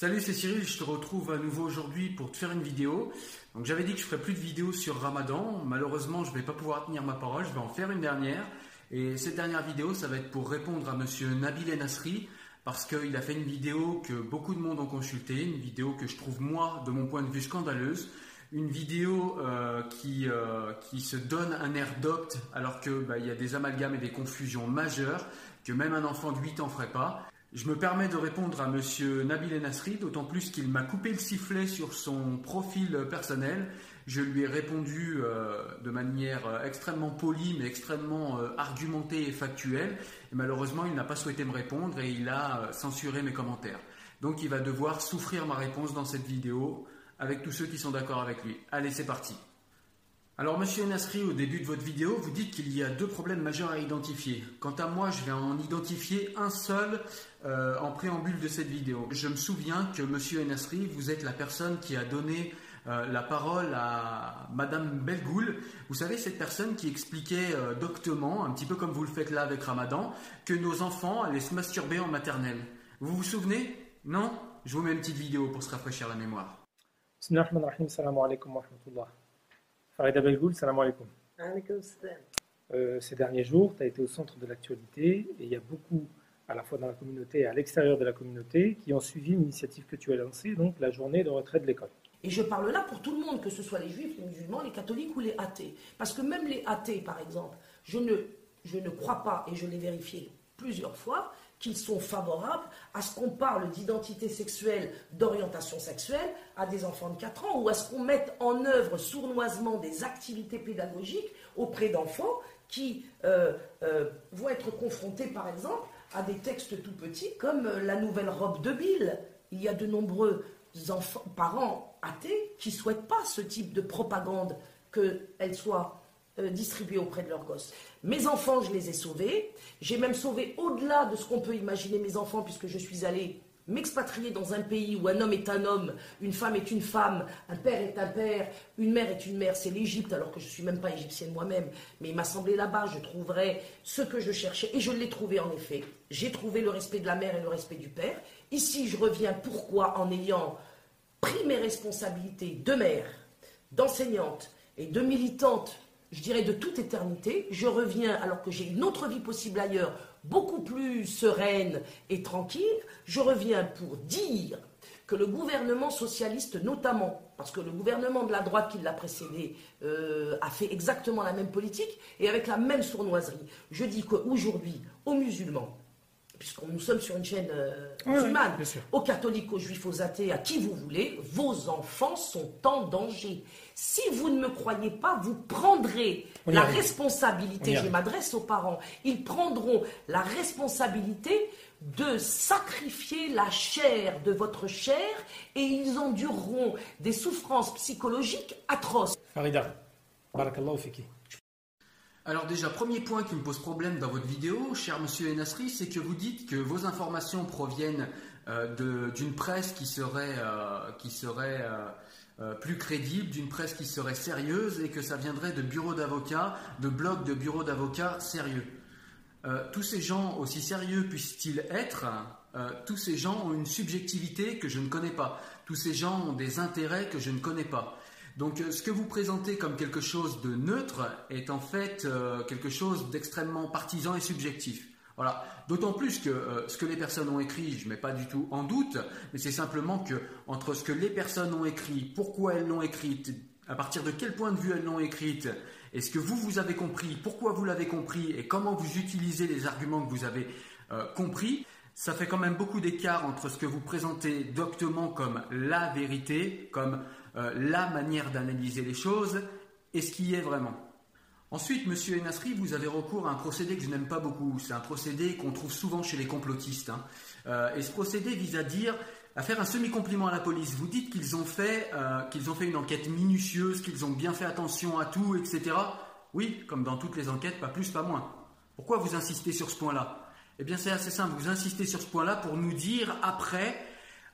Salut, c'est Cyril, je te retrouve à nouveau aujourd'hui pour te faire une vidéo. Donc j'avais dit que je ferais plus de vidéos sur Ramadan. Malheureusement, je ne vais pas pouvoir tenir ma parole, je vais en faire une dernière. Et cette dernière vidéo, ça va être pour répondre à monsieur Nabil Nasri parce qu'il a fait une vidéo que beaucoup de monde ont consultée, une vidéo que je trouve moi, de mon point de vue, scandaleuse. Une vidéo euh, qui, euh, qui se donne un air docte alors qu'il bah, y a des amalgames et des confusions majeures que même un enfant de 8 ans ferait pas. Je me permets de répondre à monsieur Nabil Nasri, d'autant plus qu'il m'a coupé le sifflet sur son profil personnel. Je lui ai répondu euh, de manière euh, extrêmement polie, mais extrêmement euh, argumentée et factuelle. Malheureusement, il n'a pas souhaité me répondre et il a censuré mes commentaires. Donc il va devoir souffrir ma réponse dans cette vidéo avec tous ceux qui sont d'accord avec lui. Allez, c'est parti. Alors, monsieur Nasri, au début de votre vidéo, vous dites qu'il y a deux problèmes majeurs à identifier. Quant à moi, je vais en identifier un seul euh, en préambule de cette vidéo. Je me souviens que monsieur Nasri, vous êtes la personne qui a donné euh, la parole à madame Belgoul. Vous savez, cette personne qui expliquait euh, doctement, un petit peu comme vous le faites là avec Ramadan, que nos enfants allaient se masturber en maternelle. Vous vous souvenez? Non? Je vous mets une petite vidéo pour se rafraîchir la mémoire. Alaikum wa rahmatullah. Farida Belgoul, salam alaikum. Euh, ces derniers jours, tu as été au centre de l'actualité et il y a beaucoup, à la fois dans la communauté et à l'extérieur de la communauté, qui ont suivi une initiative que tu as lancée, donc la journée de retrait de l'école. Et je parle là pour tout le monde, que ce soit les juifs, les musulmans, les catholiques ou les athées. Parce que même les athées, par exemple, je ne, je ne crois pas, et je l'ai vérifié plusieurs fois, qu'ils sont favorables à ce qu'on parle d'identité sexuelle, d'orientation sexuelle à des enfants de 4 ans, ou à ce qu'on mette en œuvre sournoisement des activités pédagogiques auprès d'enfants qui euh, euh, vont être confrontés, par exemple, à des textes tout petits comme euh, la nouvelle robe de Bill. Il y a de nombreux parents athées qui ne souhaitent pas ce type de propagande qu'elle soit euh, distribuée auprès de leurs gosses. Mes enfants, je les ai sauvés. J'ai même sauvé au-delà de ce qu'on peut imaginer mes enfants, puisque je suis allée m'expatrier dans un pays où un homme est un homme, une femme est une femme, un père est un père, une mère est une mère, c'est l'Égypte, alors que je ne suis même pas égyptienne moi-même. Mais il m'a semblé là-bas, je trouverais ce que je cherchais, et je l'ai trouvé en effet. J'ai trouvé le respect de la mère et le respect du père. Ici, je reviens pourquoi? En ayant pris mes responsabilités de mère, d'enseignante et de militante je dirais, de toute éternité. Je reviens alors que j'ai une autre vie possible ailleurs, beaucoup plus sereine et tranquille. Je reviens pour dire que le gouvernement socialiste, notamment, parce que le gouvernement de la droite qui l'a précédé euh, a fait exactement la même politique et avec la même sournoiserie. Je dis qu'aujourd'hui, aux musulmans, puisque nous sommes sur une chaîne euh, musulmane, aux catholiques, aux juifs, aux athées, à qui vous voulez, vos enfants sont en danger. Si vous ne me croyez pas, vous prendrez la responsabilité, je m'adresse aux parents, ils prendront la responsabilité de sacrifier la chair de votre chair et ils endureront des souffrances psychologiques atroces. Farida, barakallahu fiki. Alors déjà, premier point qui me pose problème dans votre vidéo, cher monsieur Enasri, c'est que vous dites que vos informations proviennent euh, d'une presse qui serait, euh, euh, plus crédible, d'une presse qui serait sérieuse et que ça viendrait de bureaux d'avocats, de blogs de bureaux d'avocats sérieux. tous ces gens, aussi sérieux puissent-ils être, tous ces gens ont une subjectivité que je ne connais pas. Tous ces gens ont des intérêts que je ne connais pas. Donc ce que vous présentez comme quelque chose de neutre est en fait quelque chose d'extrêmement partisan et subjectif. Voilà. D'autant plus que euh, ce que les personnes ont écrit, je ne mets pas du tout en doute, mais c'est simplement que entre ce que les personnes ont écrit, pourquoi elles l'ont écrite, à partir de quel point de vue elles l'ont écrite, et ce que vous, vous avez compris, pourquoi vous l'avez compris, et comment vous utilisez les arguments que vous avez euh, compris, ça fait quand même beaucoup d'écart entre ce que vous présentez doctement comme la vérité, comme euh, la manière d'analyser les choses, et ce qui est vraiment. Ensuite, Monsieur Enasri, vous avez recours à un procédé que je n'aime pas beaucoup. C'est un procédé qu'on trouve souvent chez les complotistes. Hein. Euh, et ce procédé vise à dire, à faire un semi-compliment à la police. Vous dites qu'ils ont euh, qu'ils ont fait une enquête minutieuse, qu'ils ont bien fait attention à tout, etc. Oui, comme dans toutes les enquêtes, pas plus, pas moins. Pourquoi vous insistez sur ce point-là? Eh bien, c'est assez simple. Vous insistez sur ce point-là pour nous dire après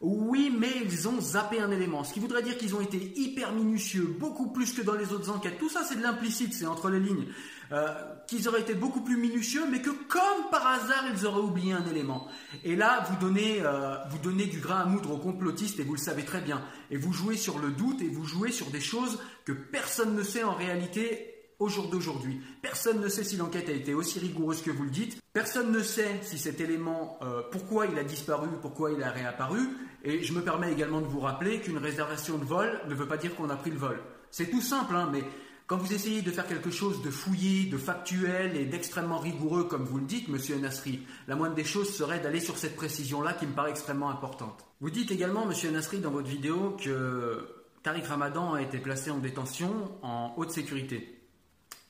oui, mais ils ont zappé un élément. Ce qui voudrait dire qu'ils ont été hyper minutieux, beaucoup plus que dans les autres enquêtes. Tout ça, c'est de l'implicite, c'est entre les lignes. Euh, qu'ils auraient été beaucoup plus minutieux, mais que comme par hasard, ils auraient oublié un élément. Et là, vous donnez, euh, vous donnez du grain à moudre aux complotistes, et vous le savez très bien. Et vous jouez sur le doute, et vous jouez sur des choses que personne ne sait en réalité au jour d'aujourd'hui. Personne ne sait si l'enquête a été aussi rigoureuse que vous le dites. Personne ne sait si cet élément, euh, pourquoi il a disparu, pourquoi il a réapparu. Et je me permets également de vous rappeler qu'une réservation de vol ne veut pas dire qu'on a pris le vol. C'est tout simple, hein, mais quand vous essayez de faire quelque chose de fouillé, de factuel et d'extrêmement rigoureux, comme vous le dites, monsieur Nasri, la moindre des choses serait d'aller sur cette précision-là qui me paraît extrêmement importante. Vous dites également, monsieur Nasri, dans votre vidéo, que Tariq Ramadan a été placé en détention en haute sécurité.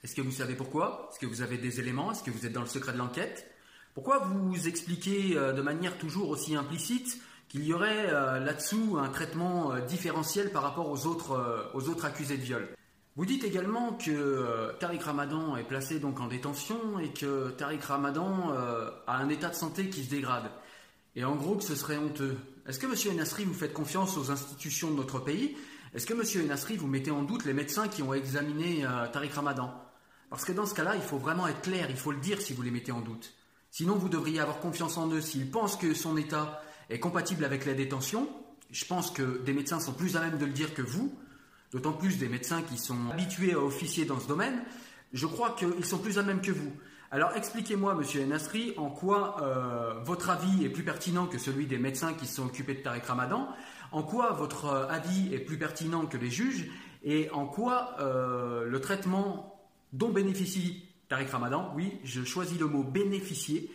Est-ce que vous savez pourquoi? Est-ce que vous avez des éléments? Est-ce que vous êtes dans le secret de l'enquête? Pourquoi vous expliquez euh, de manière toujours aussi implicite qu'il y aurait euh, là-dessous un traitement euh, différentiel par rapport aux autres, aux autres accusés de viol vous dites également que Tariq Ramadan est placé donc en détention et que Tariq Ramadan a un état de santé qui se dégrade. Et en gros que ce serait honteux. Est-ce que M. Enasri vous faites confiance aux institutions de notre pays? Est-ce que M. Enasri vous mettez en doute les médecins qui ont examiné Tariq Ramadan? Parce que dans ce cas-là, il faut vraiment être clair, il faut le dire si vous les mettez en doute. Sinon, vous devriez avoir confiance en eux. S'ils pensent que son état est compatible avec la détention, je pense que des médecins sont plus à même de le dire que vous, d'autant plus des médecins qui sont habitués à officier dans ce domaine, je crois qu'ils sont plus à même que vous. Alors expliquez-moi, monsieur Enasri, en quoi euh, votre avis est plus pertinent que celui des médecins qui se sont occupés de Tariq Ramadan, en quoi votre euh, avis est plus pertinent que les juges, et en quoi euh, le traitement dont bénéficie Tariq Ramadan. Oui, je choisis le mot bénéficier.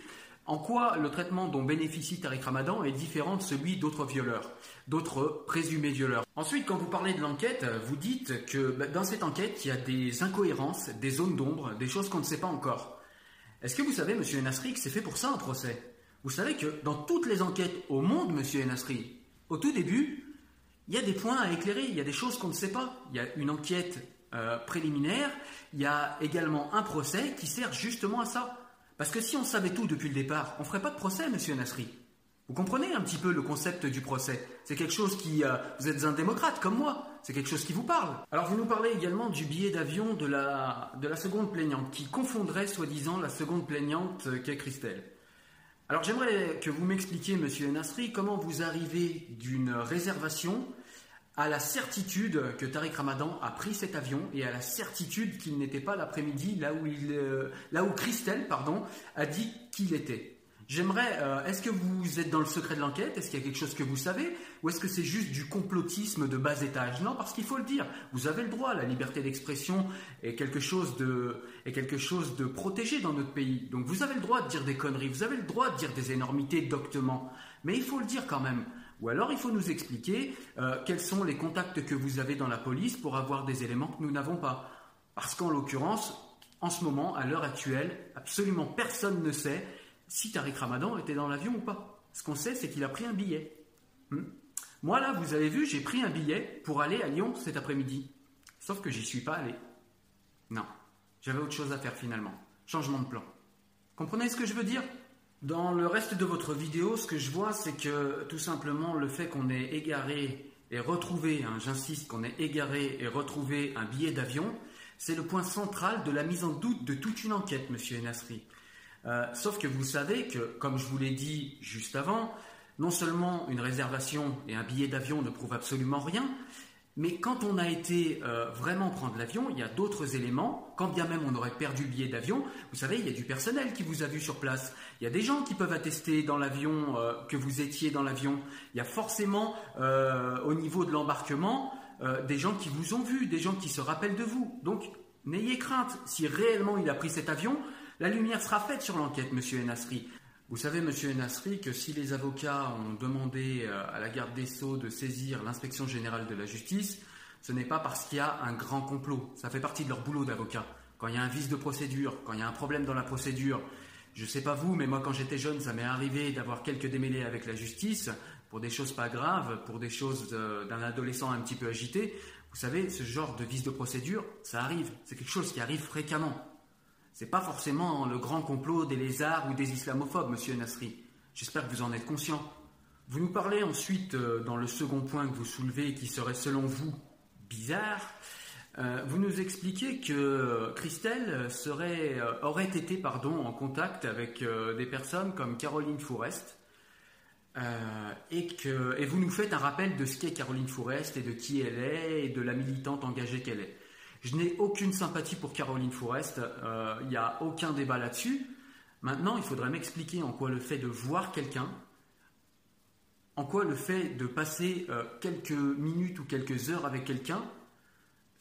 En quoi le traitement dont bénéficie Tariq Ramadan est différent de celui d'autres violeurs, d'autres présumés violeurs? Ensuite, quand vous parlez de l'enquête, vous dites que bah, dans cette enquête, il y a des incohérences, des zones d'ombre, des choses qu'on ne sait pas encore. Est-ce que vous savez, monsieur Enasri, que c'est fait pour ça un procès? Vous savez que dans toutes les enquêtes au monde, monsieur Enasri, au tout début, il y a des points à éclairer, il y a des choses qu'on ne sait pas. Il y a une enquête euh, préliminaire, il y a également un procès qui sert justement à ça. Parce que si on savait tout depuis le départ, on ne ferait pas de procès, monsieur Nasri. Vous comprenez un petit peu le concept du procès? C'est quelque chose qui... Euh, vous êtes un démocrate comme moi, c'est quelque chose qui vous parle. Alors vous nous parlez également du billet d'avion de la, de la seconde plaignante, qui confondrait soi-disant la seconde plaignante qu'est Christelle. Alors j'aimerais que vous m'expliquiez, monsieur Nasri, comment vous arrivez d'une réservation à la certitude que Tariq Ramadan a pris cet avion et à la certitude qu'il n'était pas l'après-midi là où euh, là où Christelle, pardon, a dit qu'il était. J'aimerais, euh, est-ce que vous êtes dans le secret de l'enquête? Est-ce qu'il y a quelque chose que vous savez? Ou est-ce que c'est juste du complotisme de bas étage? Non, parce qu'il faut le dire, vous avez le droit, la liberté d'expression est quelque chose de, est quelque chose de protégé dans notre pays. Donc vous avez le droit de dire des conneries, vous avez le droit de dire des énormités doctement. Mais il faut le dire quand même. Ou alors il faut nous expliquer euh, quels sont les contacts que vous avez dans la police pour avoir des éléments que nous n'avons pas. Parce qu'en l'occurrence, en ce moment, à l'heure actuelle, absolument personne ne sait si Tariq Ramadan était dans l'avion ou pas. Ce qu'on sait, c'est qu'il a pris un billet. Hmm. Moi, là, vous avez vu, j'ai pris un billet pour aller à Lyon cet après-midi. Sauf que j'y suis pas allé. Non. J'avais autre chose à faire finalement. Changement de plan. Comprenez ce que je veux dire? Dans le reste de votre vidéo, ce que je vois, c'est que tout simplement le fait qu'on ait égaré et retrouvé, hein, j'insiste, qu'on ait égaré et retrouvé un billet d'avion, c'est le point central de la mise en doute de toute une enquête, monsieur Enasri. Euh, sauf que vous savez que, comme je vous l'ai dit juste avant, non seulement une réservation et un billet d'avion ne prouvent absolument rien, mais quand on a été euh, vraiment prendre l'avion, il y a d'autres éléments. Quand bien même on aurait perdu le billet d'avion, vous savez, il y a du personnel qui vous a vu sur place. Il y a des gens qui peuvent attester dans l'avion euh, que vous étiez dans l'avion. Il y a forcément au niveau de l'embarquement des gens qui vous ont vu, des gens qui se rappellent de vous. Donc n'ayez crainte. Si réellement il a pris cet avion, la lumière sera faite sur l'enquête, monsieur Enasri. Vous savez, monsieur Enasri, que si les avocats ont demandé euh, à la garde des Sceaux de saisir l'inspection générale de la justice, ce n'est pas parce qu'il y a un grand complot. Ça fait partie de leur boulot d'avocat. Quand il y a un vice de procédure, quand il y a un problème dans la procédure, je ne sais pas vous, mais moi quand j'étais jeune, ça m'est arrivé d'avoir quelques démêlés avec la justice pour des choses pas graves, pour des choses euh, d'un adolescent un petit peu agité. Vous savez, ce genre de vice de procédure, ça arrive. C'est quelque chose qui arrive fréquemment. C'est pas forcément le grand complot des lézards ou des islamophobes, monsieur Nasri. J'espère que vous en êtes conscient. Vous nous parlez ensuite, euh, dans le second point que vous soulevez, qui serait selon vous bizarre, euh, vous nous expliquez que Christelle euh, aurait été pardon, en contact avec des personnes comme Caroline Fourest, et, que, et vous nous faites un rappel de ce qu'est Caroline Fourest et de qui elle est et de la militante engagée qu'elle est. Je n'ai aucune sympathie pour Caroline Forest, euh, il n'y a aucun débat là-dessus. Maintenant, il faudrait m'expliquer en quoi le fait de voir quelqu'un, en quoi le fait de passer euh, quelques minutes ou quelques heures avec quelqu'un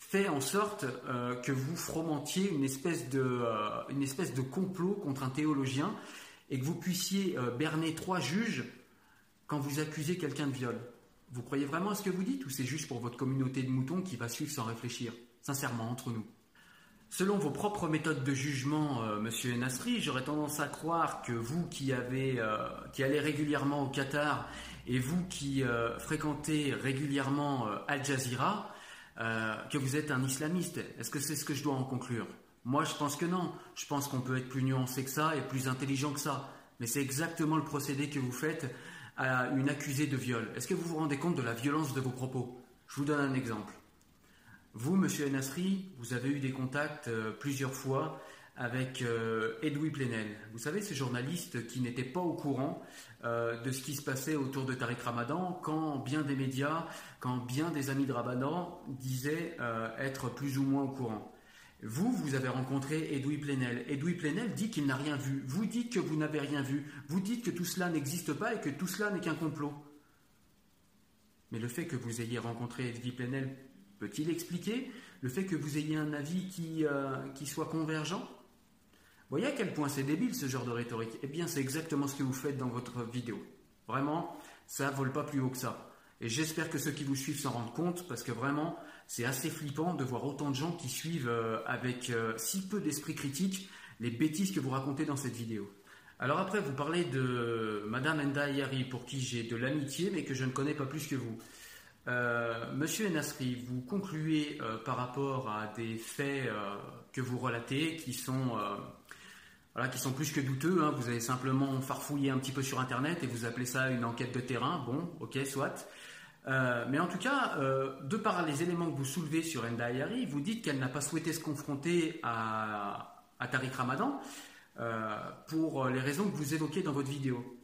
fait en sorte euh, que vous fromentiez une espèce, de, une espèce de complot contre un théologien et que vous puissiez berner trois juges quand vous accusez quelqu'un de viol. Vous croyez vraiment à ce que vous dites ou c'est juste pour votre communauté de moutons qui va suivre sans réfléchir? Sincèrement, entre nous. Selon vos propres méthodes de jugement, euh, Monsieur Nasri, j'aurais tendance à croire que vous qui avez, euh, allez régulièrement au Qatar et vous qui euh, fréquentez régulièrement Al Jazeera, que vous êtes un islamiste. Est-ce que c'est ce que je dois en conclure? Moi, je pense que non. Je pense qu'on peut être plus nuancé que ça et plus intelligent que ça. Mais c'est exactement le procédé que vous faites à une accusée de viol. Est-ce que vous vous rendez compte de la violence de vos propos? Je vous donne un exemple. Vous, Monsieur Nasri, vous avez eu des contacts euh, plusieurs fois avec euh, Edoui Plenel. Vous savez, ce journaliste qui n'était pas au courant euh, de ce qui se passait autour de Tariq Ramadan, quand bien des médias, quand bien des amis de Ramadan disaient être plus ou moins au courant. Vous, vous avez rencontré Edoui Plenel. Edoui Plenel dit qu'il n'a rien vu. Vous dites que vous n'avez rien vu. Vous dites que tout cela n'existe pas et que tout cela n'est qu'un complot. Mais le fait que vous ayez rencontré Edoui Plenel Peut-il expliquer le fait que vous ayez un avis qui, euh, soit convergent? Voyez à quel point c'est débile ce genre de rhétorique. Eh bien, c'est exactement ce que vous faites dans votre vidéo. Vraiment, ça vole pas plus haut que ça. Et j'espère que ceux qui vous suivent s'en rendent compte, parce que vraiment, c'est assez flippant de voir autant de gens qui suivent euh, avec euh, si peu d'esprit critique les bêtises que vous racontez dans cette vidéo. Alors après, vous parlez de Madame Enda Yari, pour qui j'ai de l'amitié, mais que je ne connais pas plus que vous. Euh, Monsieur Enasri, vous concluez euh, par rapport à des faits euh, que vous relatez qui sont, plus que douteux. Hein. Vous avez simplement farfouillé un petit peu sur Internet et vous appelez ça une enquête de terrain. Bon, ok, soit. mais en tout cas, de par les éléments que vous soulevez sur Enda Ayari, vous dites qu'elle n'a pas souhaité se confronter à, à Tariq Ramadan pour les raisons que vous évoquez dans votre vidéo.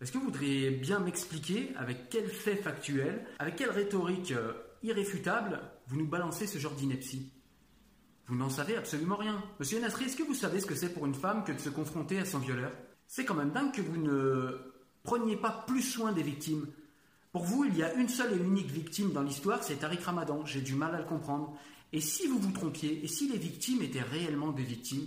Est-ce que vous voudriez bien m'expliquer avec quel fait factuel, avec quelle rhétorique euh, irréfutable vous nous balancez ce genre d'ineptie? Vous n'en savez absolument rien. Monsieur Nasri, est-ce que vous savez ce que c'est pour une femme que de se confronter à son violeur? C'est quand même dingue que vous ne preniez pas plus soin des victimes. Pour vous, il y a une seule et unique victime dans l'histoire, c'est Tariq Ramadan. J'ai du mal à le comprendre. Et si vous vous trompiez, et si les victimes étaient réellement des victimes?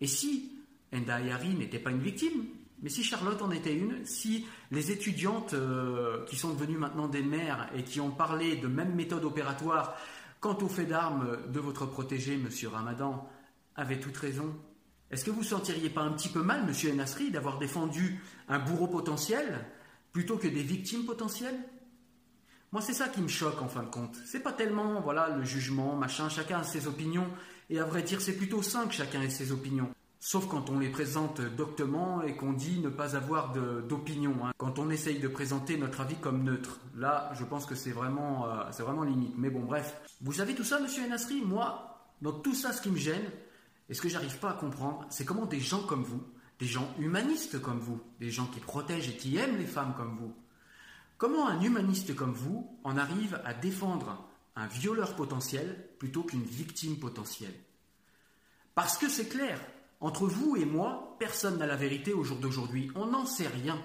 Et si Enda n'était pas une victime? Mais si Charlotte en était une, si les étudiantes euh, qui sont devenues maintenant des mères et qui ont parlé de même méthode opératoire quant au fait d'armes de votre protégé, Monsieur Ramadan, avaient toute raison, est-ce que vous sentiriez pas un petit peu mal, Monsieur Enasri, d'avoir défendu un bourreau potentiel plutôt que des victimes potentielles? Moi, c'est ça qui me choque en fin de compte. C'est pas tellement, voilà, le jugement, machin, chacun a ses opinions. Et à vrai dire, c'est plutôt sain que chacun ait ses opinions. Sauf quand on les présente doctement et qu'on dit ne pas avoir d'opinion. Hein. Quand on essaye de présenter notre avis comme neutre. Là, je pense que c'est vraiment, euh, vraiment limite. Mais bon, bref. Vous savez tout ça, monsieur Enasri Moi, dans tout ça, ce qui me gêne, et ce que j'arrive pas à comprendre, c'est comment des gens comme vous, des gens humanistes comme vous, des gens qui protègent et qui aiment les femmes comme vous, comment un humaniste comme vous en arrive à défendre un violeur potentiel plutôt qu'une victime potentielle? Parce que c'est clair, entre vous et moi, personne n'a la vérité au jour d'aujourd'hui. On n'en sait rien.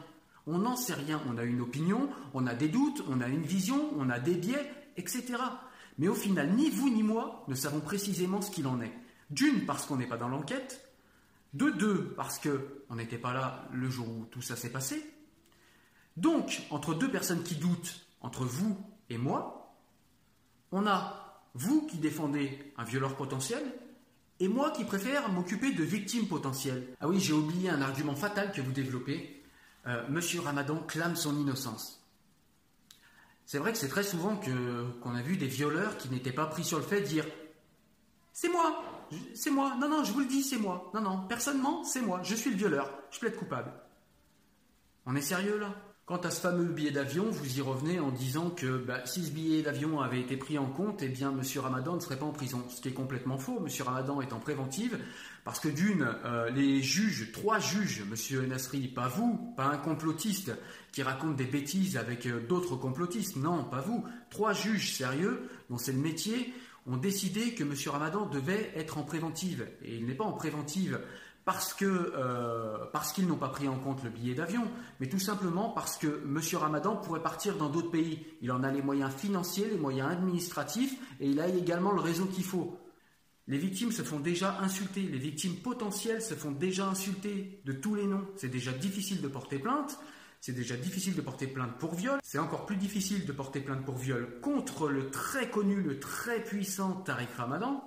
On n'en sait rien. On a une opinion, on a des doutes, on a une vision, on a des biais, etc. Mais au final, ni vous ni moi ne savons précisément ce qu'il en est. D'une, parce qu'on n'est pas dans l'enquête. De deux, parce qu'on n'était pas là le jour où tout ça s'est passé. Donc, entre deux personnes qui doutent, entre vous et moi, on a vous qui défendez un violeur potentiel et moi qui préfère m'occuper de victimes potentielles. Ah oui, j'ai oublié un argument fatal que vous développez. Euh, Monsieur Ramadan clame son innocence. C'est vrai que c'est très souvent qu'on a vu des violeurs qui n'étaient pas pris sur le fait dire C'est moi, c'est moi, non, non, je vous le dis, c'est moi. Non, non, personnellement, c'est moi, je suis le violeur, je plaide coupable. On est sérieux là? Quant à ce fameux billet d'avion, vous y revenez en disant que bah, si ce billet d'avion avait été pris en compte, eh bien M. Ramadan ne serait pas en prison. Ce qui est complètement faux. M. Ramadan est en préventive parce que d'une, euh, les juges, trois juges, M. Nasri, pas vous, pas un complotiste qui raconte des bêtises avec euh, d'autres complotistes, non, pas vous, trois juges sérieux, dont c'est le métier, ont décidé que M. Ramadan devait être en préventive. Et il n'est pas en préventive parce que euh, parce qu'ils n'ont pas pris en compte le billet d'avion, mais tout simplement parce que M. Ramadan pourrait partir dans d'autres pays. Il en a les moyens financiers, les moyens administratifs, et il a également le réseau qu'il faut. Les victimes se font déjà insulter, les victimes potentielles se font déjà insulter de tous les noms. C'est déjà difficile de porter plainte, c'est déjà difficile de porter plainte pour viol, c'est encore plus difficile de porter plainte pour viol contre le très connu, le très puissant Tariq Ramadan.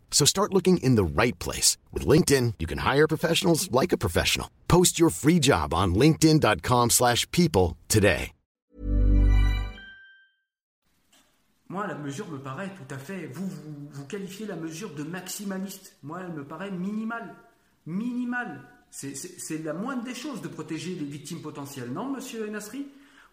So start looking in the right place. With LinkedIn, you can hire professionals like a professional. Post your free job on linkedin.com slash people today. Moi, la mesure me paraît tout à fait... Vous, vous, vous qualifiez la mesure de maximaliste. Moi, elle me paraît minimale. Minimale. C'est la moindre des choses de protéger les victimes potentielles. Non, monsieur Enasri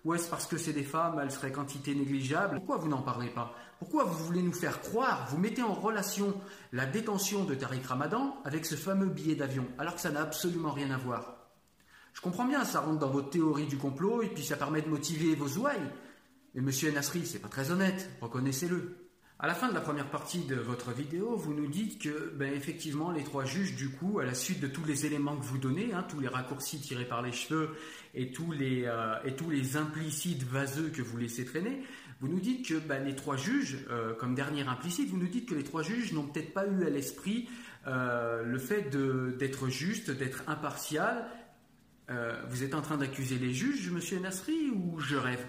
ou est-ce parce que c'est des femmes, elles seraient quantité négligeable? Pourquoi vous n'en parlez pas? Pourquoi vous voulez nous faire croire, vous mettez en relation la détention de Tariq Ramadan avec ce fameux billet d'avion, alors que ça n'a absolument rien à voir? Je comprends bien, ça rentre dans votre théorie du complot et puis ça permet de motiver vos ouailles. Mais monsieur Nasri, c'est pas très honnête, reconnaissez-le. À la fin de la première partie de votre vidéo, vous nous dites que, ben, effectivement, les trois juges, du coup, à la suite de tous les éléments que vous donnez, hein, tous les raccourcis tirés par les cheveux et tous les, euh, et tous les implicites vaseux que vous laissez traîner, vous nous dites que ben, les trois juges, euh, comme dernier implicite, vous nous dites que les trois juges n'ont peut-être pas eu à l'esprit euh, le fait d'être juste, d'être impartial. vous êtes en train d'accuser les juges, monsieur Nasri, ou je rêve?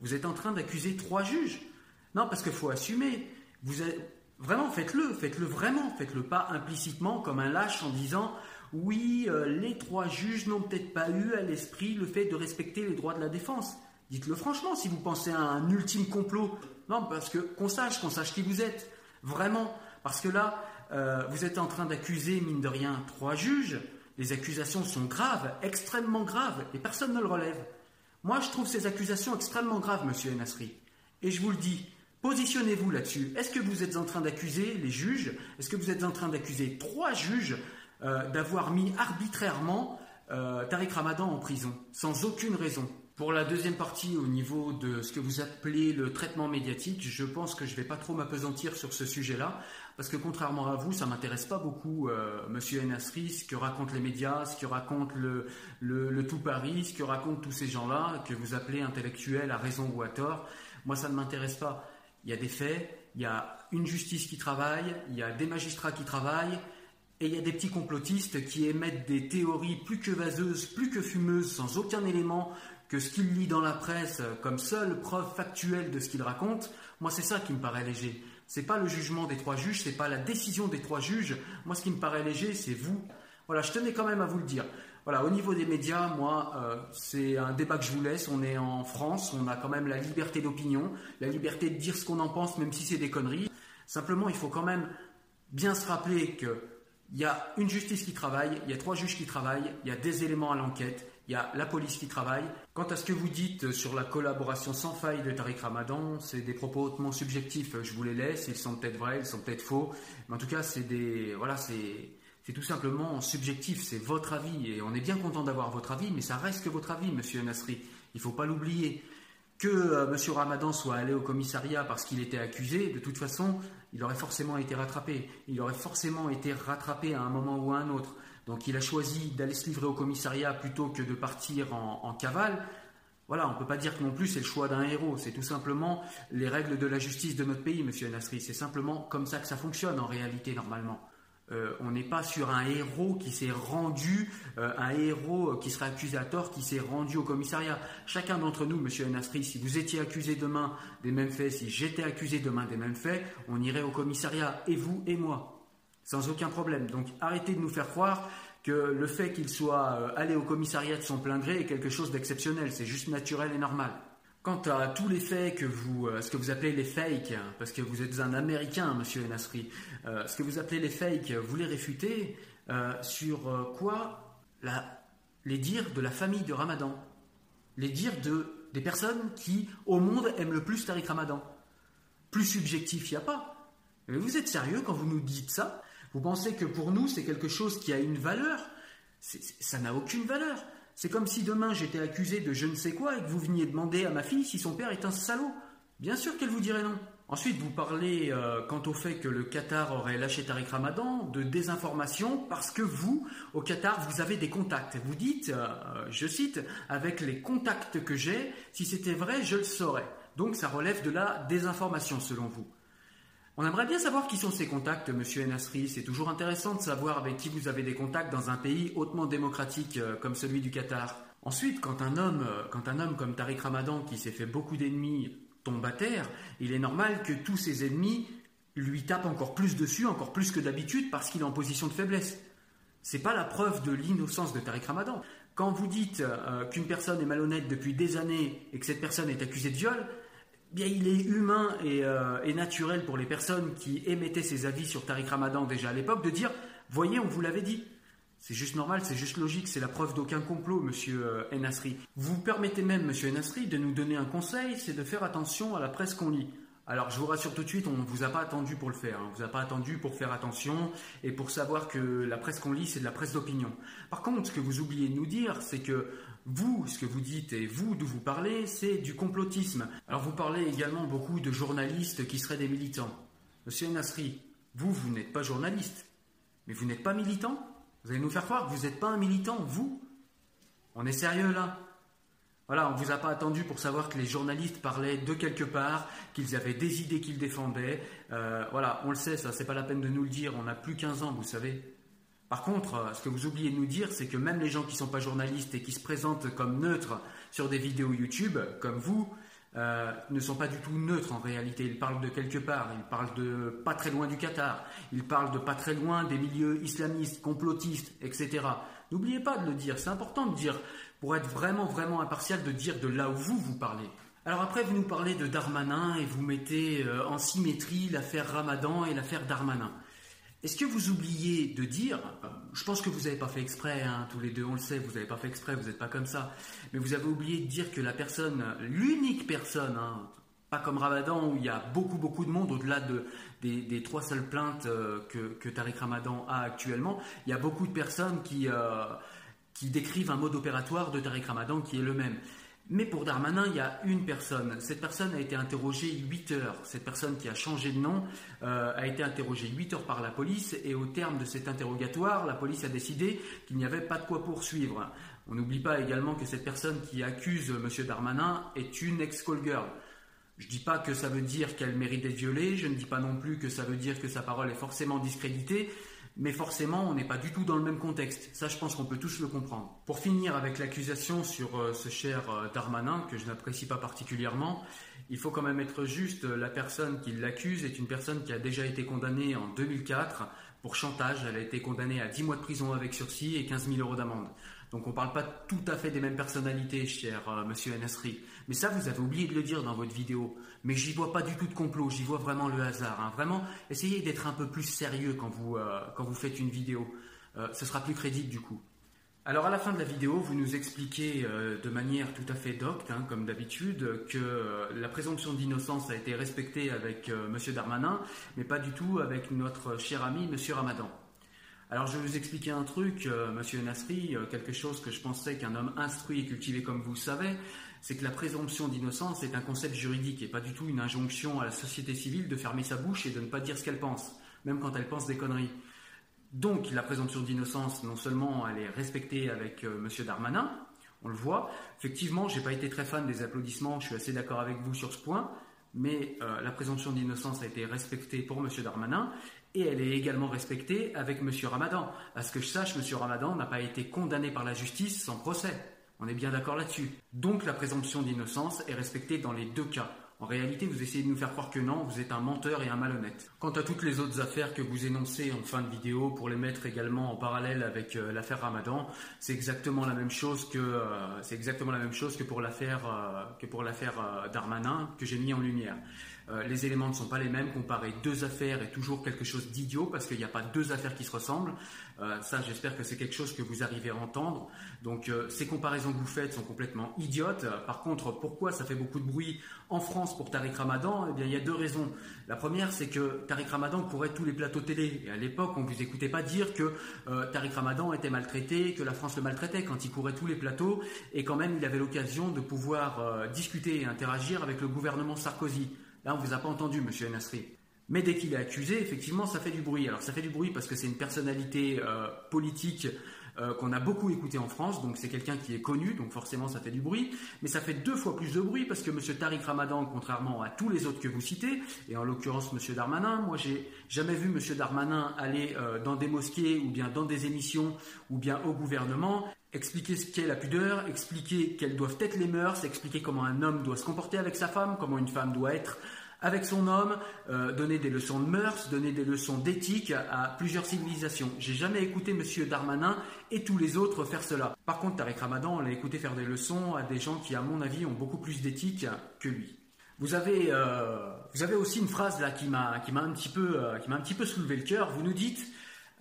Vous êtes en train d'accuser trois juges non, parce qu'il faut assumer. Vous vraiment, faites-le, faites-le vraiment, faites-le pas implicitement comme un lâche en disant oui, euh, les trois juges n'ont peut-être pas eu à l'esprit le fait de respecter les droits de la défense. Dites-le franchement si vous pensez à un ultime complot. Non, parce que qu'on sache, qu'on sache qui vous êtes. Vraiment. Parce que là, euh, vous êtes en train d'accuser, mine de rien, trois juges. Les accusations sont graves, extrêmement graves, et personne ne le relève. Moi, je trouve ces accusations extrêmement graves, monsieur Enasri. Et je vous le dis, Positionnez-vous là-dessus. Est-ce que vous êtes en train d'accuser les juges? Est-ce que vous êtes en train d'accuser trois juges euh, d'avoir mis arbitrairement euh, Tariq Ramadan en prison, sans aucune raison? Pour la deuxième partie, au niveau de ce que vous appelez le traitement médiatique, je pense que je ne vais pas trop m'apesantir sur ce sujet-là, parce que contrairement à vous, ça m'intéresse pas beaucoup, euh, Monsieur Enasri, ce que racontent les médias, ce que raconte le, le, tout Paris, ce que racontent tous ces gens-là, que vous appelez intellectuels à raison ou à tort. Moi, ça ne m'intéresse pas. Il y a des faits, il y a une justice qui travaille, il y a des magistrats qui travaillent, et il y a des petits complotistes qui émettent des théories plus que vaseuses, plus que fumeuses, sans aucun élément, que ce qu'il lit dans la presse comme seule preuve factuelle de ce qu'il raconte, moi c'est ça qui me paraît léger. C'est pas le jugement des trois juges, c'est pas la décision des trois juges. Moi ce qui me paraît léger, c'est vous. Voilà, je tenais quand même à vous le dire. Voilà, au niveau des médias, moi, euh, c'est un débat que je vous laisse. On est en France, on a quand même la liberté d'opinion, la liberté de dire ce qu'on en pense, même si c'est des conneries. Simplement, il faut quand même bien se rappeler qu'il y a une justice qui travaille, il y a trois juges qui travaillent, il y a des éléments à l'enquête, il y a la police qui travaille. Quant à ce que vous dites sur la collaboration sans faille de Tariq Ramadan, c'est des propos hautement subjectifs. Je vous les laisse. Ils sont peut-être vrais, ils sont peut-être faux. Mais en tout cas, c'est des, voilà, c'est, c'est tout simplement subjectif. C'est votre avis. Et on est bien content d'avoir votre avis, mais ça reste que votre avis, monsieur Nasri. Il faut pas l'oublier. Que euh, monsieur Ramadan soit allé au commissariat parce qu'il était accusé, de toute façon, il aurait forcément été rattrapé. Il aurait forcément été rattrapé à un moment ou à un autre. Donc il a choisi d'aller se livrer au commissariat plutôt que de partir en, cavale. Voilà, on ne peut pas dire que non plus c'est le choix d'un héros. C'est tout simplement les règles de la justice de notre pays, monsieur Nasri. C'est simplement comme ça que ça fonctionne en réalité normalement. Euh, on n'est pas sur un héros qui s'est rendu, euh, un héros qui serait accusé à tort, qui s'est rendu au commissariat. Chacun d'entre nous, monsieur Nasri, si vous étiez accusé demain des mêmes faits, si j'étais accusé demain des mêmes faits, on irait au commissariat, et vous et moi sans aucun problème. Donc arrêtez de nous faire croire que le fait qu'il soit euh, allé au commissariat de son plein gré est quelque chose d'exceptionnel, c'est juste naturel et normal. Quant à tous les faits que vous, euh, ce que vous appelez les fakes, hein, parce que vous êtes un Américain, Monsieur Enasri, euh, ce que vous appelez les fakes, vous les réfutez sur quoi? Les dires de la famille de Ramadan, les dires de des personnes qui au monde aiment le plus Tariq Ramadan. Plus subjectif, il n'y a pas. Mais vous êtes sérieux quand vous nous dites ça? Vous pensez que pour nous, c'est quelque chose qui a une valeur? Ça n'a aucune valeur. C'est comme si demain j'étais accusé de je ne sais quoi et que vous veniez demander à ma fille si son père est un salaud. Bien sûr qu'elle vous dirait non. Ensuite, vous parlez, euh, quant au fait que le Qatar aurait lâché Tariq Ramadan, de désinformation parce que vous, au Qatar, vous avez des contacts. Vous dites, euh, je cite, avec les contacts que j'ai, si c'était vrai, je le saurais. Donc ça relève de la désinformation selon vous. On aimerait bien savoir qui sont ces contacts, monsieur Enasri. C'est toujours intéressant de savoir avec qui vous avez des contacts dans un pays hautement démocratique euh, comme celui du Qatar. Ensuite, quand un homme, euh, quand un homme comme Tariq Ramadan, qui s'est fait beaucoup d'ennemis, tombe à terre, il est normal que tous ses ennemis lui tapent encore plus dessus, encore plus que d'habitude, parce qu'il est en position de faiblesse. C'est pas la preuve de l'innocence de Tariq Ramadan. Quand vous dites euh, qu'une personne est malhonnête depuis des années et que cette personne est accusée de viol, bien, il est humain euh, et, naturel pour les personnes qui émettaient ces avis sur Tariq Ramadan déjà à l'époque de dire Voyez, on vous l'avait dit. C'est juste normal, c'est juste logique, c'est la preuve d'aucun complot, monsieur euh, Enasri. Vous permettez même, monsieur Enasri, de nous donner un conseil c'est de faire attention à la presse qu'on lit. Alors je vous rassure tout de suite, on ne vous a pas attendu pour le faire, hein. on ne vous a pas attendu pour faire attention et pour savoir que la presse qu'on lit, c'est de la presse d'opinion. Par contre, ce que vous oubliez de nous dire, c'est que vous, ce que vous dites et vous, d'où vous parlez, c'est du complotisme. Alors vous parlez également beaucoup de journalistes qui seraient des militants. Monsieur Nasri, vous, vous n'êtes pas journaliste, mais vous n'êtes pas militant Vous allez nous faire croire que vous n'êtes pas un militant, vous On est sérieux là voilà, on ne vous a pas attendu pour savoir que les journalistes parlaient de quelque part, qu'ils avaient des idées qu'ils défendaient. Euh, voilà, on le sait, ça, c'est pas la peine de nous le dire, on n'a plus 15 ans, vous savez. Par contre, euh, ce que vous oubliez de nous dire, c'est que même les gens qui ne sont pas journalistes et qui se présentent comme neutres sur des vidéos YouTube, comme vous, euh, ne sont pas du tout neutres en réalité. Ils parlent de quelque part, ils parlent de pas très loin du Qatar, ils parlent de pas très loin des milieux islamistes, complotistes, etc. N'oubliez pas de le dire, c'est important de dire, pour être vraiment, vraiment impartial, de dire de là où vous, vous parlez. Alors après, vous nous parlez de Darmanin et vous mettez euh, en symétrie l'affaire Ramadan et l'affaire Darmanin. Est-ce que vous oubliez de dire, euh, je pense que vous n'avez pas fait exprès, hein, tous les deux on le sait, vous n'avez pas fait exprès, vous n'êtes pas comme ça, mais vous avez oublié de dire que la personne, l'unique personne, hein, pas comme Ramadan où il y a beaucoup beaucoup de monde au-delà de, des, trois seules plaintes euh, que, que, Tariq Ramadan a actuellement. Il y a beaucoup de personnes qui, qui décrivent un mode opératoire de Tariq Ramadan qui est le même. Mais pour Darmanin, il y a une personne. Cette personne a été interrogée 8 heures. Cette personne qui a changé de nom euh, a été interrogée 8 heures par la police et au terme de cet interrogatoire, la police a décidé qu'il n'y avait pas de quoi poursuivre. On n'oublie pas également que cette personne qui accuse M. Darmanin est une ex-call girl. Je ne dis pas que ça veut dire qu'elle mérite d'être violée, je ne dis pas non plus que ça veut dire que sa parole est forcément discréditée, mais forcément, on n'est pas du tout dans le même contexte. Ça, je pense qu'on peut tous le comprendre. Pour finir avec l'accusation sur euh, ce cher euh, Darmanin, que je n'apprécie pas particulièrement, il faut quand même être juste, la personne qui l'accuse est une personne qui a déjà été condamnée en 2004 pour chantage. Elle a été condamnée à 10 mois de prison avec sursis et 15 000 euros d'amende. Donc on ne parle pas tout à fait des mêmes personnalités, cher euh, monsieur Enesri. Mais ça, vous avez oublié de le dire dans votre vidéo. Mais j'y vois pas du tout de complot, j'y vois vraiment le hasard. Hein. Vraiment, essayez d'être un peu plus sérieux quand vous, euh, faites une vidéo. Euh, ce sera plus crédible du coup. Alors à la fin de la vidéo, vous nous expliquez de manière tout à fait docte, hein, comme d'habitude, que la présomption d'innocence a été respectée avec Monsieur Darmanin, mais pas du tout avec notre cher ami Monsieur Ramadan. Alors je vais vous expliquer un truc, euh, monsieur Nasri, euh, quelque chose que je pensais qu'un homme instruit et cultivé comme vous savez, c'est que la présomption d'innocence est un concept juridique et pas du tout une injonction à la société civile de fermer sa bouche et de ne pas dire ce qu'elle pense, même quand elle pense des conneries. Donc la présomption d'innocence, non seulement elle est respectée avec euh, monsieur Darmanin, on le voit, effectivement, j'ai pas été très fan des applaudissements, je suis assez d'accord avec vous sur ce point, mais la présomption d'innocence a été respectée pour M. Darmanin et elle est également respectée avec M. Ramadan. À ce que je sache, M. Ramadan n'a pas été condamné par la justice sans procès. On est bien d'accord là-dessus. Donc la présomption d'innocence est respectée dans les deux cas. En réalité, vous essayez de nous faire croire que non, vous êtes un menteur et un malhonnête. Quant à toutes les autres affaires que vous énoncez en fin de vidéo, pour les mettre également en parallèle avec euh, l'affaire Ramadan, c'est exactement la même chose que euh, pour l'affaire euh, que pour l'affaire Darmanin que j'ai mis en lumière. Euh, les éléments ne sont pas les mêmes. Comparer deux affaires est toujours quelque chose d'idiot parce qu'il n'y a pas deux affaires qui se ressemblent. Euh, ça, j'espère que c'est quelque chose que vous arrivez à entendre. Donc, euh, ces comparaisons que vous faites sont complètement idiotes. Par contre, pourquoi ça fait beaucoup de bruit en France pour Tariq Ramadan? Eh bien, il y a deux raisons. La première, c'est que Tariq Ramadan courait tous les plateaux télé. Et à l'époque, on ne vous écoutait pas dire que Tariq Ramadan était maltraité, que la France le maltraitait quand il courait tous les plateaux. Et quand même, il avait l'occasion de pouvoir discuter et interagir avec le gouvernement Sarkozy. Là, on ne vous a pas entendu, monsieur Nasri. Mais dès qu'il est accusé, effectivement, ça fait du bruit. Alors ça fait du bruit parce que c'est une personnalité euh, politique euh, qu'on a beaucoup écouté en France, donc c'est quelqu'un qui est connu, donc forcément ça fait du bruit. Mais ça fait deux fois plus de bruit parce que monsieur Tariq Ramadan, contrairement à tous les autres que vous citez, et en l'occurrence monsieur Darmanin, moi j'ai jamais vu monsieur Darmanin aller euh, dans des mosquées ou bien dans des émissions ou bien au gouvernement expliquer ce qu'est la pudeur, expliquer quelles doivent être les mœurs, expliquer comment un homme doit se comporter avec sa femme, comment une femme doit être avec son homme, euh, donner des leçons de mœurs, donner des leçons d'éthique à plusieurs civilisations. J'ai jamais écouté Monsieur Darmanin et tous les autres faire cela. Par contre, Tariq Ramadan, on l'a écouté faire des leçons à des gens qui, à mon avis, ont beaucoup plus d'éthique que lui. Vous avez, euh, vous avez aussi une phrase là qui m'a, un euh, qui m'a un petit peu soulevé le cœur. Vous nous dites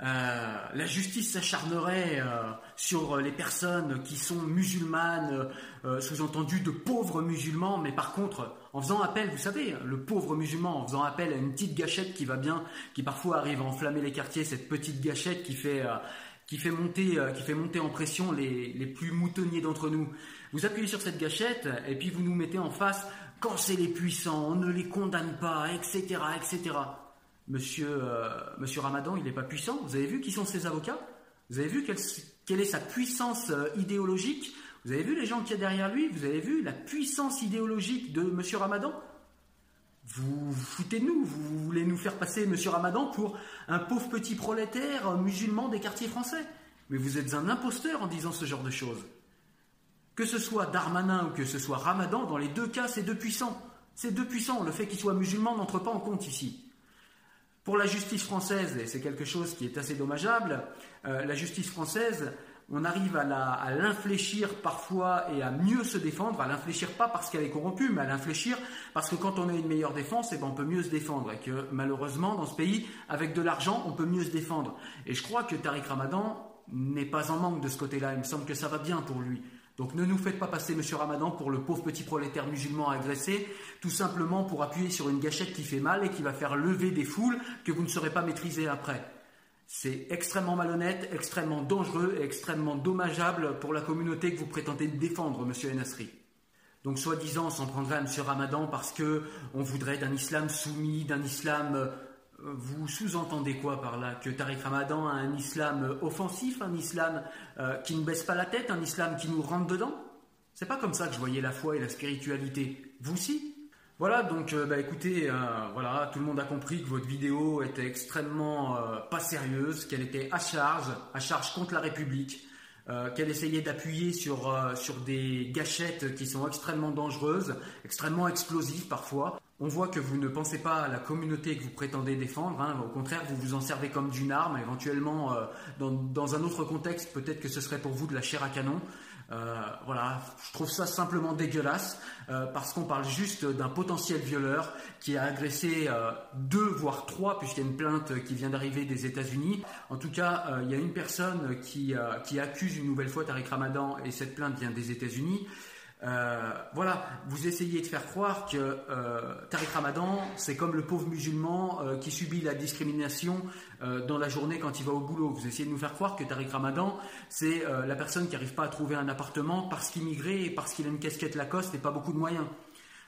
euh, la justice s'acharnerait euh, sur les personnes qui sont musulmanes, euh, sous-entendu de pauvres musulmans, mais par contre, en faisant appel, vous savez, le pauvre musulman, en faisant appel à une petite gâchette qui va bien, qui parfois arrive à enflammer les quartiers, cette petite gâchette qui fait qui fait monter, qui fait monter en pression les, les plus moutonniers d'entre nous. Vous appuyez sur cette gâchette et puis vous nous mettez en face quand c'est les puissants, on ne les condamne pas, etc., etc. Monsieur, euh, Monsieur Ramadan, il n'est pas puissant. Vous avez vu qui sont ses avocats? Vous avez vu quelle, est sa puissance euh, idéologique? Vous avez vu les gens qu'il y a derrière lui? Vous avez vu la puissance idéologique de Monsieur Ramadan? Vous, vous foutez de nous, vous voulez nous faire passer Monsieur Ramadan pour un pauvre petit prolétaire musulman des quartiers français? Mais vous êtes un imposteur en disant ce genre de choses. Que ce soit Darmanin ou que ce soit Ramadan, dans les deux cas, c'est deux puissants. C'est deux puissants. Le fait qu'il soit musulman n'entre pas en compte ici. Pour la justice française, et c'est quelque chose qui est assez dommageable, euh, la justice française, on arrive à l'infléchir parfois et à mieux se défendre, à l'infléchir pas parce qu'elle est corrompue, mais à l'infléchir parce que quand on a une meilleure défense, et eh ben on peut mieux se défendre. Et que malheureusement, dans ce pays, avec de l'argent, on peut mieux se défendre. Et je crois que Tariq Ramadan n'est pas en manque de ce côté-là. Il me semble que ça va bien pour lui. Donc ne nous faites pas passer Monsieur Ramadan pour le pauvre petit prolétaire musulman agressé, tout simplement pour appuyer sur une gâchette qui fait mal et qui va faire lever des foules que vous ne saurez pas maîtriser après. C'est extrêmement malhonnête, extrêmement dangereux et extrêmement dommageable pour la communauté que vous prétendez défendre, Monsieur Enasri. Donc, soi-disant, on s'en prendrait à Monsieur Ramadan parce que on voudrait d'un islam soumis, d'un islam. Euh, vous sous-entendez quoi par là Que Tariq Ramadan a un islam offensif, un islam euh, qui ne baisse pas la tête, un islam qui nous rentre dedans? C'est pas comme ça que je voyais la foi et la spiritualité. Vous aussi voilà, donc euh, bah, écoutez, voilà, tout le monde a compris que votre vidéo était extrêmement pas sérieuse, qu'elle était à charge, à charge contre la République, euh, qu'elle essayait d'appuyer sur, euh, sur des gâchettes qui sont extrêmement dangereuses, extrêmement explosives parfois. On voit que vous ne pensez pas à la communauté que vous prétendez défendre, hein. au contraire, vous vous en servez comme d'une arme, éventuellement euh, dans, dans, un autre contexte, peut-être que ce serait pour vous de la chair à canon. Euh, voilà, je trouve ça simplement dégueulasse euh, parce qu'on parle juste d'un potentiel violeur qui a agressé euh, deux voire trois puisqu'il y a une plainte qui vient d'arriver des États-Unis. En tout cas, il y a une personne qui, qui accuse une nouvelle fois Tariq Ramadan et cette plainte vient des États-Unis. Euh, voilà, vous essayez de faire croire que euh, Tariq Ramadan, c'est comme le pauvre musulman euh, qui subit la discrimination dans la journée quand il va au boulot. Vous essayez de nous faire croire que Tariq Ramadan, c'est la personne qui n'arrive pas à trouver un appartement parce qu'il migrait et parce qu'il a une casquette Lacoste et pas beaucoup de moyens.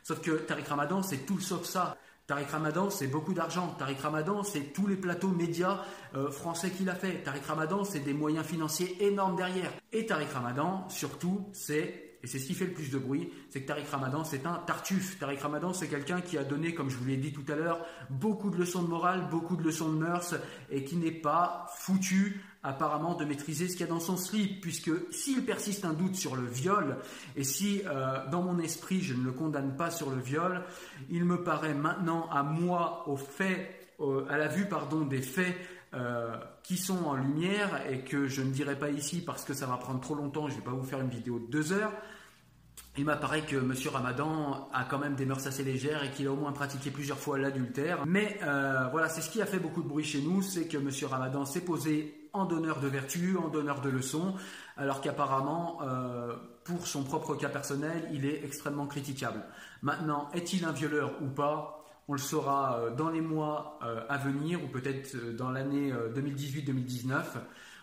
Sauf que Tariq Ramadan, c'est tout sauf ça. Tariq Ramadan, c'est beaucoup d'argent. Tariq Ramadan, c'est tous les plateaux médias français qu'il a fait. Tariq Ramadan, c'est des moyens financiers énormes derrière. Et Tariq Ramadan, surtout, c'est et c'est ce qui fait le plus de bruit, c'est que Tariq Ramadan, c'est un tartuffe. Tariq Ramadan, c'est quelqu'un qui a donné, comme je vous l'ai dit tout à l'heure, beaucoup de leçons de morale, beaucoup de leçons de mœurs, et qui n'est pas foutu apparemment de maîtriser ce qu'il y a dans son slip, puisque s'il persiste un doute sur le viol, et si euh, dans mon esprit je ne le condamne pas sur le viol, il me paraît maintenant à moi, au fait, à la vue pardon, des faits euh, qui sont en lumière et que je ne dirai pas ici parce que ça va prendre trop longtemps, je ne vais pas vous faire une vidéo de deux heures, il m'apparaît que M. Ramadan a quand même des mœurs assez légères et qu'il a au moins pratiqué plusieurs fois l'adultère. Mais euh, voilà, c'est ce qui a fait beaucoup de bruit chez nous, c'est que M. Ramadan s'est posé en donneur de vertu, en donneur de leçons, alors qu'apparemment, euh, pour son propre cas personnel, il est extrêmement critiquable. Maintenant, est-il un violeur ou pas? On le saura euh, dans les mois à venir ou peut-être dans l'année 2018-2019.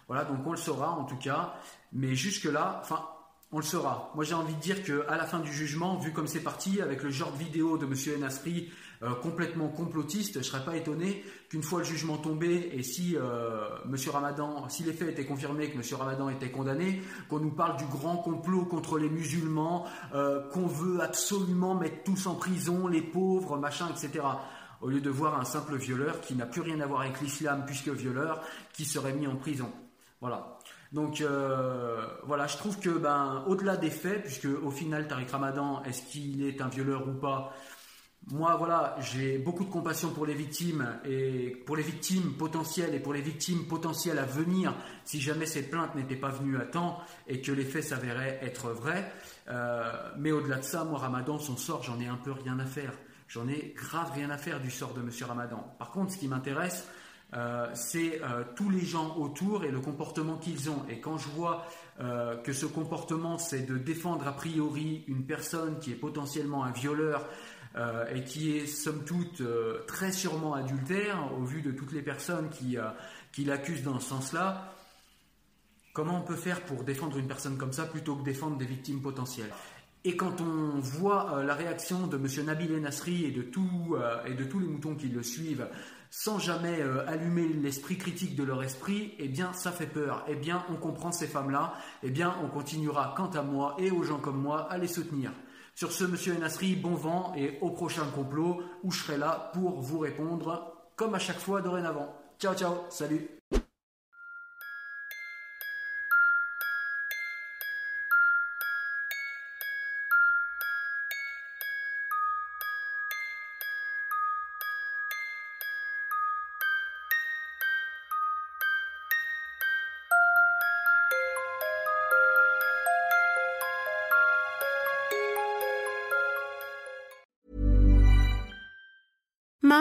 Voilà, donc on le saura en tout cas. Mais jusque-là, enfin, on le saura. Moi, j'ai envie de dire qu'à la fin du jugement, vu comme c'est parti, avec le genre de vidéo de M. Enasri euh, complètement complotiste, je ne serais pas étonné qu'une fois le jugement tombé et si euh, M. Ramadan, si les faits étaient confirmés, que M. Ramadan était condamné, qu'on nous parle du grand complot contre les musulmans, euh, qu'on veut absolument mettre tous en prison, les pauvres, machin, etc. Au lieu de voir un simple violeur qui n'a plus rien à voir avec l'islam puisque violeur, qui serait mis en prison. Voilà. Donc voilà, je trouve que ben au-delà des faits, puisque au final Tariq Ramadan, est-ce qu'il est un violeur ou pas Moi voilà, j'ai beaucoup de compassion pour les victimes et pour les victimes potentielles et pour les victimes potentielles à venir si jamais ces plaintes n'étaient pas venues à temps et que les faits s'avéraient être vrais. Euh, mais au-delà de ça, moi Ramadan, son sort, j'en ai un peu rien à faire. J'en ai grave rien à faire du sort de Monsieur Ramadan. Par contre, ce qui m'intéresse, euh, c'est euh, tous les gens autour et le comportement qu'ils ont. Et quand je vois que ce comportement, c'est de défendre a priori une personne qui est potentiellement un violeur et qui est somme toute très sûrement adultère, au vu de toutes les personnes qui, qui l'accusent dans ce sens-là, comment on peut faire pour défendre une personne comme ça plutôt que défendre des victimes potentielles? Et quand on voit la réaction de M. Nabil Nasri et de, tout, et de tous les moutons qui le suivent sans jamais euh, allumer l'esprit critique de leur esprit, eh bien ça fait peur. Eh bien on comprend ces femmes-là, eh bien on continuera quant à moi et aux gens comme moi à les soutenir. Sur ce, monsieur Enasri, bon vent et au prochain complot où je serai là pour vous répondre comme à chaque fois dorénavant. Ciao ciao, salut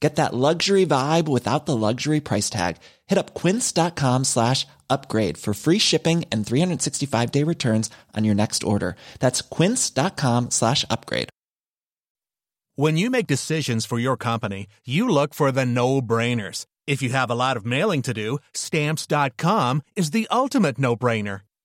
Get that luxury vibe without the luxury price tag. Hit up quince.com slash upgrade for free shipping and 365 day returns on your next order. That's quince.com slash upgrade. When you make decisions for your company, you look for the no brainers. If you have a lot of mailing to do, stamps.com is the ultimate no brainer.